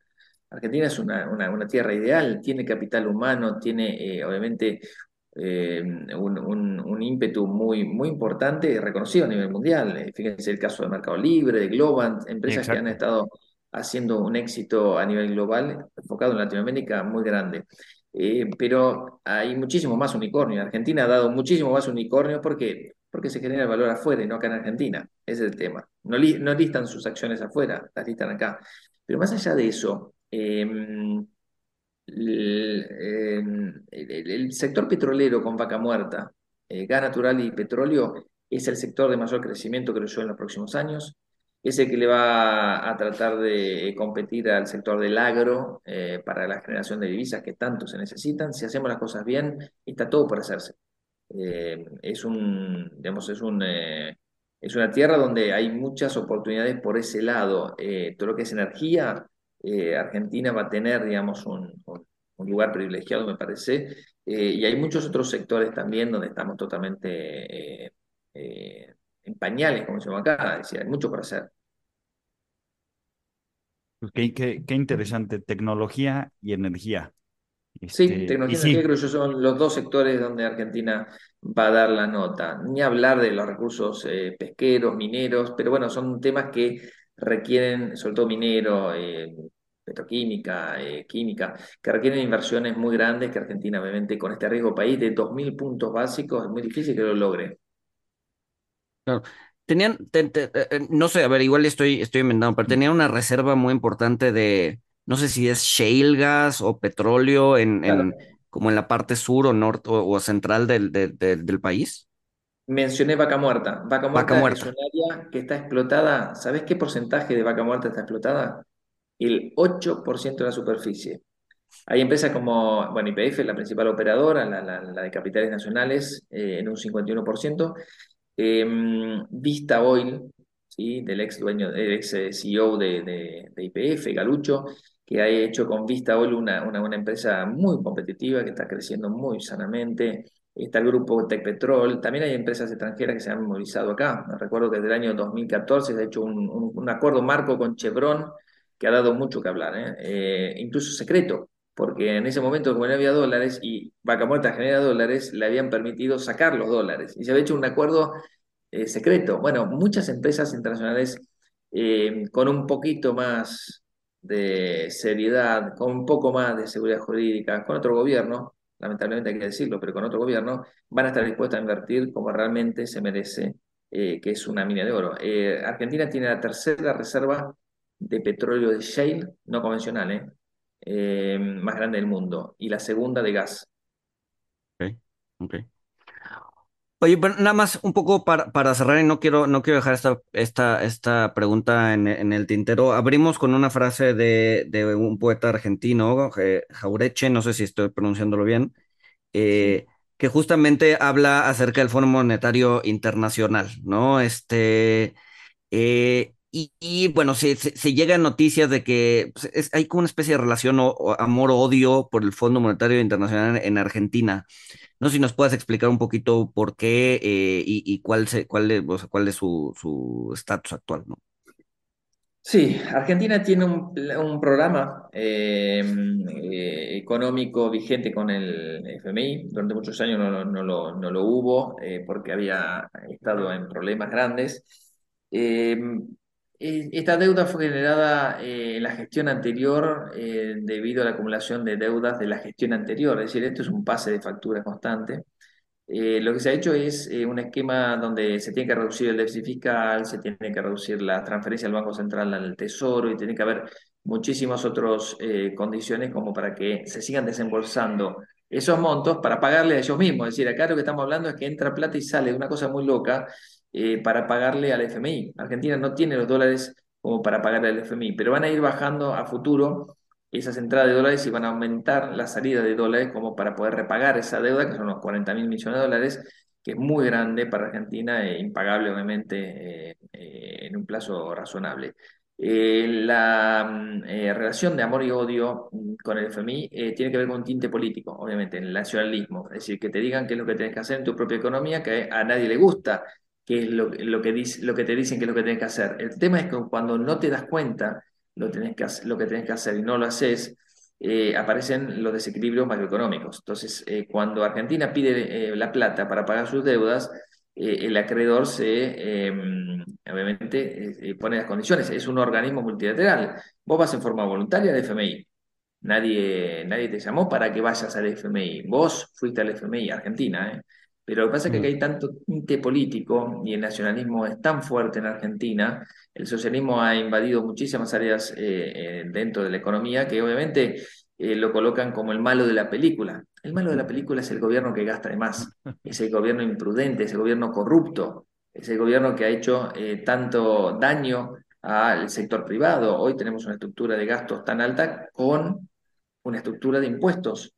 Argentina es una, una, una, tierra ideal, tiene capital humano, tiene obviamente eh, un, ímpetu muy, muy importante reconocido a nivel mundial. Eh, fíjense el caso de Mercado Libre, de Globant, empresas que han estado haciendo un éxito a nivel global, enfocado en Latinoamérica, muy grande. Eh, pero hay muchísimo más unicornio. Argentina ha dado muchísimo más unicornio porque, porque se genera el valor afuera y no acá en Argentina. Ese es el tema. No, no listan sus acciones afuera, las listan acá. Pero más allá de eso, el, sector petrolero con vaca muerta, eh, gas natural y petróleo es el sector de mayor crecimiento, creo yo, en los próximos años. Es el que le va a tratar de competir al sector del agro eh, para la generación de divisas que tanto se necesitan. Si hacemos las cosas bien, está todo por hacerse. Eh, es un, digamos, es un, es una tierra donde hay muchas oportunidades por ese lado. todo lo que es energía, eh, Argentina va a tener, digamos, un, lugar privilegiado, me parece, eh, y hay muchos otros sectores también donde estamos totalmente eh, en pañales, como se llama acá, decir, hay mucho por hacer. Qué, qué, interesante, tecnología y energía. sí, este, tecnología y energía creo yo son los dos sectores donde Argentina va a dar la nota. Ni hablar de los recursos pesqueros, mineros, pero bueno, son temas que requieren, sobre todo minero, eh, petroquímica, eh, química, que requieren inversiones muy grandes que Argentina, obviamente, con este riesgo país de 2.000 puntos básicos, es muy difícil que lo logre. Claro. Tenían, eh, no sé, a ver, igual estoy, estoy inventando, pero tenían una reserva muy importante de, no sé si es shale gas o petróleo en, en como en la parte sur o norte o, central del, del país. Mencioné vaca muerta. Vaca muerta, es un área que está explotada. ¿Sabes qué porcentaje de vaca muerta está explotada? El 8% de la superficie. Hay empresas como, bueno, IPF, la principal operadora, la, de capitales nacionales, eh, en un 51%. Em, Vista Oil, ¿sí? del ex dueño, ex eh, CEO de, IPF, Galucho, que ha hecho con Vista Oil una, empresa muy competitiva, que está creciendo muy sanamente está el grupo Tecpetrol, también hay empresas extranjeras que se han movilizado acá. Recuerdo que desde el año 2014 se ha hecho un, acuerdo marco con Chevron que ha dado mucho que hablar, ¿eh? Eh, incluso secreto, porque en ese momento, como no había dólares y Vaca Muerta genera dólares, le habían permitido sacar los dólares y se había hecho un acuerdo eh, secreto. Bueno, muchas empresas internacionales eh, con un poquito más de seriedad, con un poco más de seguridad jurídica, con otro gobierno, lamentablemente hay que decirlo, pero con otro gobierno, van a estar dispuestas a invertir como realmente se merece, eh, que es una mina de oro. Argentina tiene la tercera reserva de petróleo de shale, no convencional, más grande del mundo, y la segunda de gas. Ok, ok. Oye, bueno, nada más un poco para, para cerrar y no quiero, no quiero dejar esta, esta, esta pregunta en, el tintero. Abrimos con una frase de, de un poeta argentino, Jaureche, no sé si estoy pronunciándolo bien, eh, que justamente habla acerca del Fondo Monetario Internacional, ¿no? Este, eh, y, bueno, se, se, llegan noticias de que pues, hay como una especie de relación o, amor-odio por el Fondo Monetario Internacional en Argentina. No sé si nos puedas explicar un poquito por qué eh, y, cuál, se, cuál, es, cuál es su estatus actual, ¿no? Sí, Argentina tiene un, programa eh, eh, económico vigente con el FMI. Durante muchos años no, lo, hubo porque había estado en problemas grandes. Esta deuda fue generada en la gestión anterior debido a la acumulación de deudas de la gestión anterior, es decir, esto es un pase de factura constante. Eh, lo que se ha hecho es eh, un esquema donde se tiene que reducir el déficit fiscal, se tiene que reducir la transferencia del Banco Central al Tesoro y tiene que haber muchísimas otras eh, condiciones como para que se sigan desembolsando esos montos para pagarle a ellos mismos. Es decir, acá lo que estamos hablando es que entra plata y sale, una cosa muy loca, para pagarle al FMI. Argentina no tiene los dólares como para pagarle al FMI, pero van a ir bajando a futuro esas entradas de dólares y van a aumentar la salida de dólares como para poder repagar esa deuda, que son los 40 mil millones de dólares, que es muy grande para Argentina e impagable, obviamente, eh, eh, en un plazo razonable. Eh, la mm, relación de amor y odio mm, con el FMI tiene que ver con un tinte político, obviamente, en el nacionalismo. Es decir, que te digan qué es lo que tienes que hacer en tu propia economía, que a nadie le gusta, qué es lo, lo, que, dice, lo que te dicen que es lo que tienes que hacer. El tema es que cuando no te das cuenta lo, tenés que lo que tenés que hacer y no lo haces, eh, aparecen los desequilibrios macroeconómicos. Entonces, eh, cuando Argentina pide eh, la plata para pagar sus deudas, el acreedor se, em, obviamente, pone las condiciones. Es un organismo multilateral. Vos vas en forma voluntaria al FMI. Nadie, nadie te llamó para que vayas al FMI. Vos fuiste al FMI, Argentina. Pero lo que pasa es que hay tanto tinte político y el nacionalismo es tan fuerte en Argentina, el socialismo ha invadido muchísimas áreas eh, eh, dentro de la economía que obviamente eh, lo colocan como el malo de la película. El malo de la película es el gobierno que gasta de más, es el gobierno imprudente, es el gobierno corrupto, es el gobierno que ha hecho tanto daño al sector privado. Hoy tenemos una estructura de gastos tan alta con una estructura de impuestos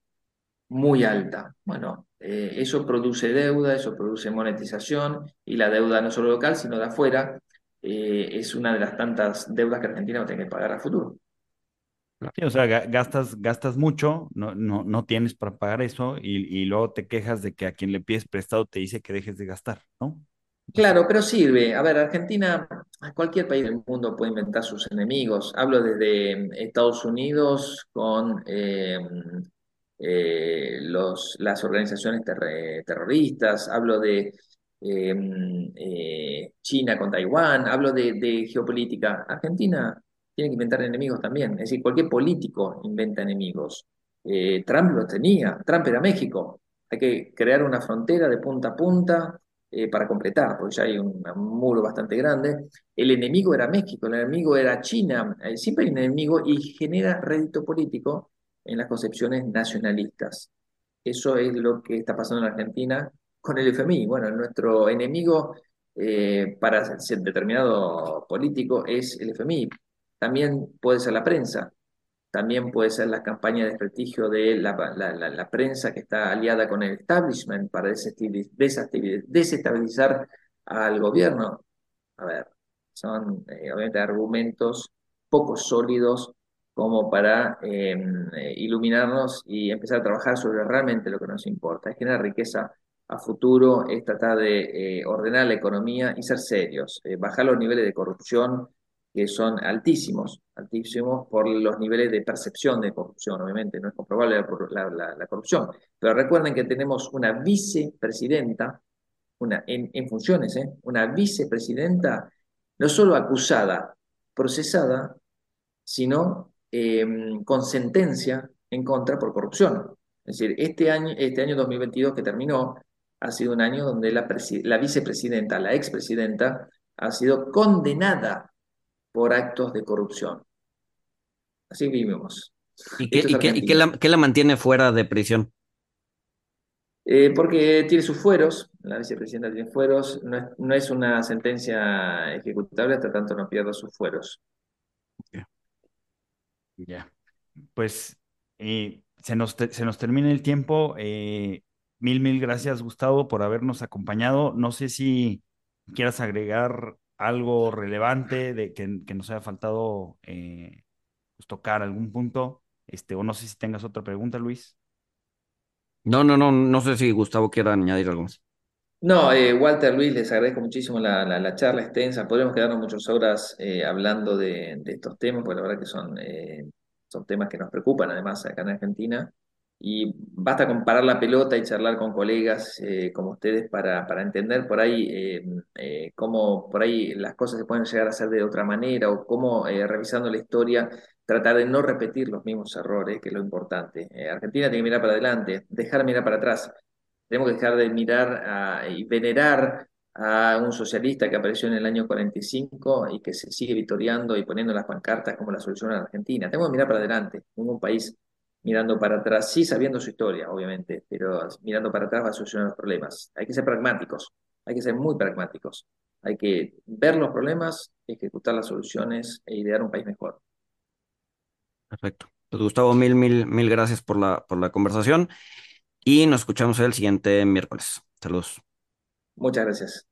muy alta. Bueno, eh, eso produce deuda, eso produce monetización y la deuda no solo local, sino de afuera, eh, es una de las tantas deudas que Argentina va a tener que pagar a futuro. o sea, gastas, gastas mucho, no, no, no tienes para pagar eso y, y, luego te quejas de que a quien le pides prestado te dice que dejes de gastar, ¿no? Claro, pero sirve. A ver, Argentina, cualquier país del mundo puede inventar sus enemigos. Hablo desde Estados Unidos con eh, eh, las organizaciones terroristas, hablo de em, eh, China con Taiwán, hablo de, geopolítica. Argentina tiene que inventar enemigos también, es decir, cualquier político inventa enemigos. Eh, Trump lo tenía, Trump era México, hay que crear una frontera de punta a punta para completar, porque ya hay un, muro bastante grande. El enemigo era México, el enemigo era China, siempre hay un enemigo y genera rédito político en las concepciones nacionalistas. Eso es lo que está pasando en Argentina con el FMI. Bueno, nuestro enemigo eh, para ser determinado político es el FMI. También puede ser la prensa, también puede ser la campaña de desprestigio de la, prensa que está aliada con el establishment para desestabilizar al gobierno. A ver, son eh, obviamente argumentos poco sólidos como para em, eh, iluminarnos y empezar a trabajar sobre realmente lo que nos importa. Es generar riqueza a futuro, es tratar de eh, ordenar la economía y ser serios, eh, bajar los niveles de corrupción que son altísimos, altísimos por los niveles de percepción de corrupción, obviamente, no es comprobable la, corrupción, pero recuerden que tenemos una vicepresidenta, una, en, funciones, ¿eh? una vicepresidenta no solo acusada, procesada, sino em, con sentencia en contra por corrupción. Es decir, este año, este año 2022 que terminó ha sido un año donde la, la vicepresidenta, la expresidenta, ha sido condenada por actos de corrupción. Así vivimos. ¿Y, qué, la, mantiene fuera de prisión? Eh, porque tiene sus fueros, la vicepresidenta tiene fueros, no es, una sentencia ejecutable hasta tanto no pierda sus fueros. Ya, pues eh, se, nos se nos termina el tiempo. Eh, mil, mil gracias, Gustavo, por habernos acompañado. No sé si quieras agregar algo relevante de que, nos haya faltado eh, pues, tocar algún punto, este, o no sé si tengas otra pregunta, Luis. No, no, no, no sé si Gustavo quiera añadir algo más. No, eh, Walter, Luis, les agradezco muchísimo la, charla extensa. Podríamos quedarnos muchas horas eh, hablando de, estos temas, porque la verdad que son, son temas que nos preocupan además acá en Argentina y basta comparar la pelota y charlar con colegas eh, como ustedes para, para, entender por ahí eh, eh, cómo por ahí las cosas se pueden llegar a hacer de otra manera o cómo revisando la historia tratar de no repetir los mismos errores, que es lo importante. Argentina tiene que mirar para adelante, dejar de mirar para atrás. Tenemos que dejar de mirar y venerar a un socialista que apareció en el año 45 y que se sigue victoriando y poniendo las pancartas como la solución a la Argentina. Tenemos que mirar para adelante. Ningún país mirando para atrás, sí sabiendo su historia, obviamente, pero mirando para atrás va a solucionar los problemas. Hay que ser pragmáticos, hay que ser muy pragmáticos. Hay que ver los problemas, ejecutar las soluciones e idear un país mejor. Perfecto. Pues Gustavo, mil, mil, mil gracias por la, por la conversación y nos escuchamos el siguiente miércoles. Saludos. Muchas gracias.